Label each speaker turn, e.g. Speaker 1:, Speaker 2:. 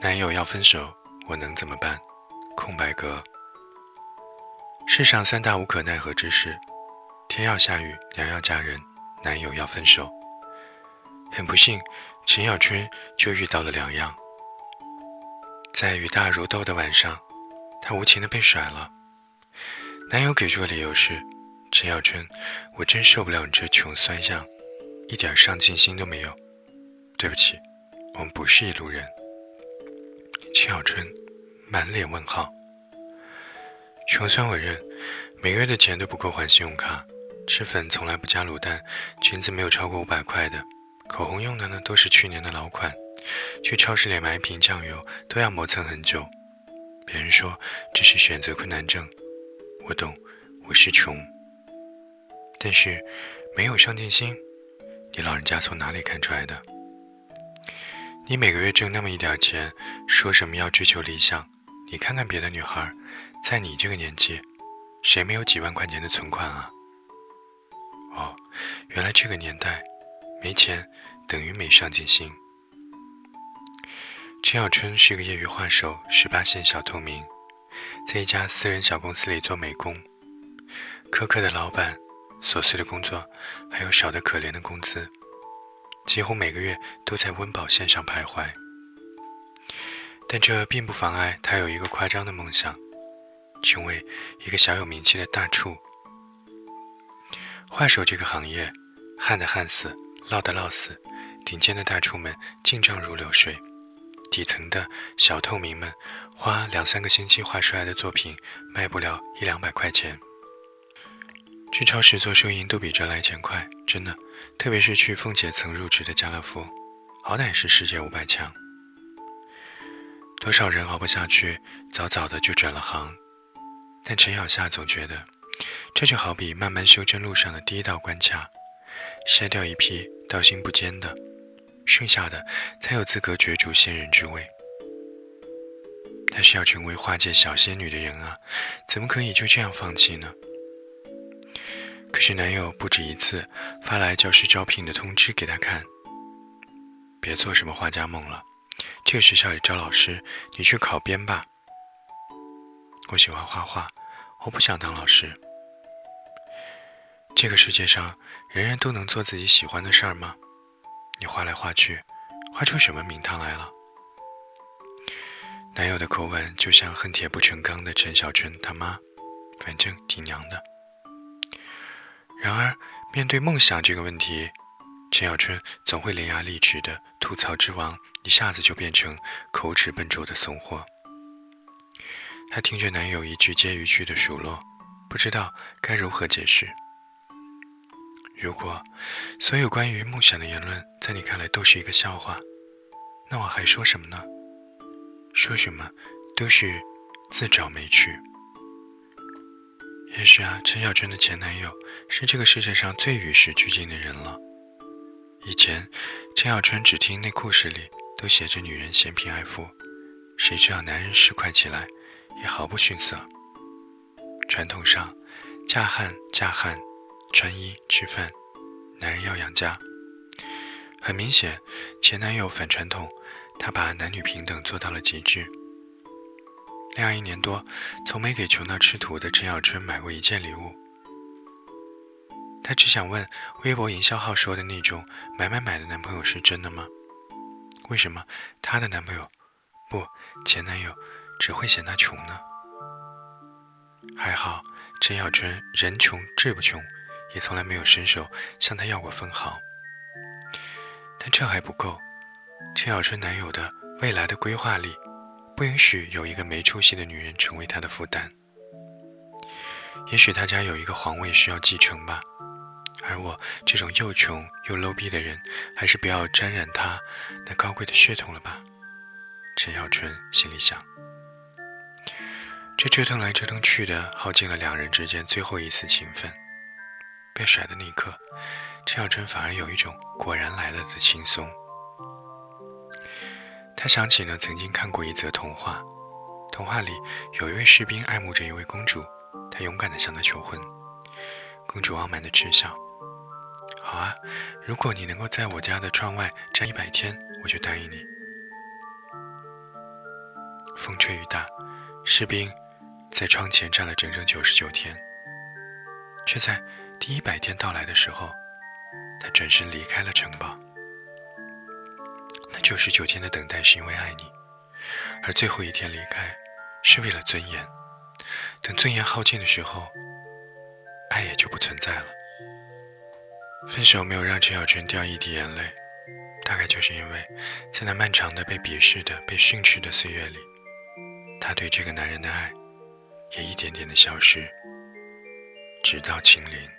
Speaker 1: 男友要分手，我能怎么办？空白格。世上三大无可奈何之事：天要下雨，娘要嫁人，男友要分手。很不幸，陈小春就遇到了两样。在雨大如豆的晚上，她无情的被甩了。男友给出的理由是：陈小春，我真受不了你这穷酸样，一点上进心都没有。对不起，我们不是一路人。秦小春满脸问号。穷酸我认，每个月的钱都不够还信用卡，吃粉从来不加卤蛋，裙子没有超过五百块的，口红用的呢都是去年的老款，去超市里买一瓶酱油都要磨蹭很久。别人说这是选择困难症，我懂，我是穷，但是没有上进心，你老人家从哪里看出来的？你每个月挣那么一点钱，说什么要追求理想？你看看别的女孩，在你这个年纪，谁没有几万块钱的存款啊？哦，原来这个年代，没钱等于没上进心。陈小春是个业余画手，十八线小透明，在一家私人小公司里做美工，苛刻的老板，琐碎的工作，还有少得可怜的工资。几乎每个月都在温饱线上徘徊，但这并不妨碍他有一个夸张的梦想，成为一个小有名气的大厨。画手这个行业，旱的旱死，涝的涝死，顶尖的大厨们进账如流水，底层的小透明们花两三个星期画出来的作品，卖不了一两百块钱。去超市做收银都比这来钱快，真的。特别是去凤姐曾入职的家乐福，好歹是世界五百强。多少人熬不下去，早早的就转了行。但陈小夏总觉得，这就好比慢慢修正路上的第一道关卡，筛掉一批道心不坚的，剩下的才有资格角逐仙人之位。她是要成为化界小仙女的人啊，怎么可以就这样放弃呢？可是男友不止一次发来教师招聘的通知给她看，别做什么画家梦了，这个学校里招老师，你去考编吧。我喜欢画画，我不想当老师。这个世界上人人都能做自己喜欢的事儿吗？你画来画去，画出什么名堂来了？男友的口吻就像恨铁不成钢的陈小春他妈，反正挺娘的。然而，面对梦想这个问题，陈小春总会伶牙俐齿的吐槽之王，一下子就变成口齿笨拙的怂货。她听着男友一句接一句的数落，不知道该如何解释。如果所有关于梦想的言论在你看来都是一个笑话，那我还说什么呢？说什么都是自找没趣。也许啊，陈小春的前男友是这个世界上最与时俱进的人了。以前，陈小春只听内裤时里都写着“女人嫌贫爱富”，谁知道男人市侩起来也毫不逊色。传统上，嫁汉嫁汉，穿衣吃饭，男人要养家。很明显，前男友反传统，他把男女平等做到了极致。恋爱一年多，从没给穷到吃土的陈小春买过一件礼物。他只想问，微博营销号说的那种买买买的男朋友是真的吗？为什么她的男朋友，不前男友，只会嫌她穷呢？还好，陈小春人穷志不穷，也从来没有伸手向她要过分毫。但这还不够，陈小春男友的未来的规划里。不允许有一个没出息的女人成为他的负担。也许他家有一个皇位需要继承吧，而我这种又穷又 low 逼的人，还是不要沾染他那高贵的血统了吧。陈小春心里想。这折腾来折腾去的，耗尽了两人之间最后一丝情分。被甩的那一刻，陈小春反而有一种果然来了的轻松。他想起了曾经看过一则童话，童话里有一位士兵爱慕着一位公主，他勇敢地向她求婚。公主傲慢地嗤笑：“好啊，如果你能够在我家的窗外站一百天，我就答应你。”风吹雨打，士兵在窗前站了整整九十九天，却在第一百天到来的时候，他转身离开了城堡。九十九天的等待是因为爱你，而最后一天离开是为了尊严。等尊严耗尽的时候，爱也就不存在了。分手没有让陈小春掉一滴眼泪，大概就是因为，在那漫长的被鄙视的、被训斥的岁月里，他对这个男人的爱，也一点点的消失，直到清零。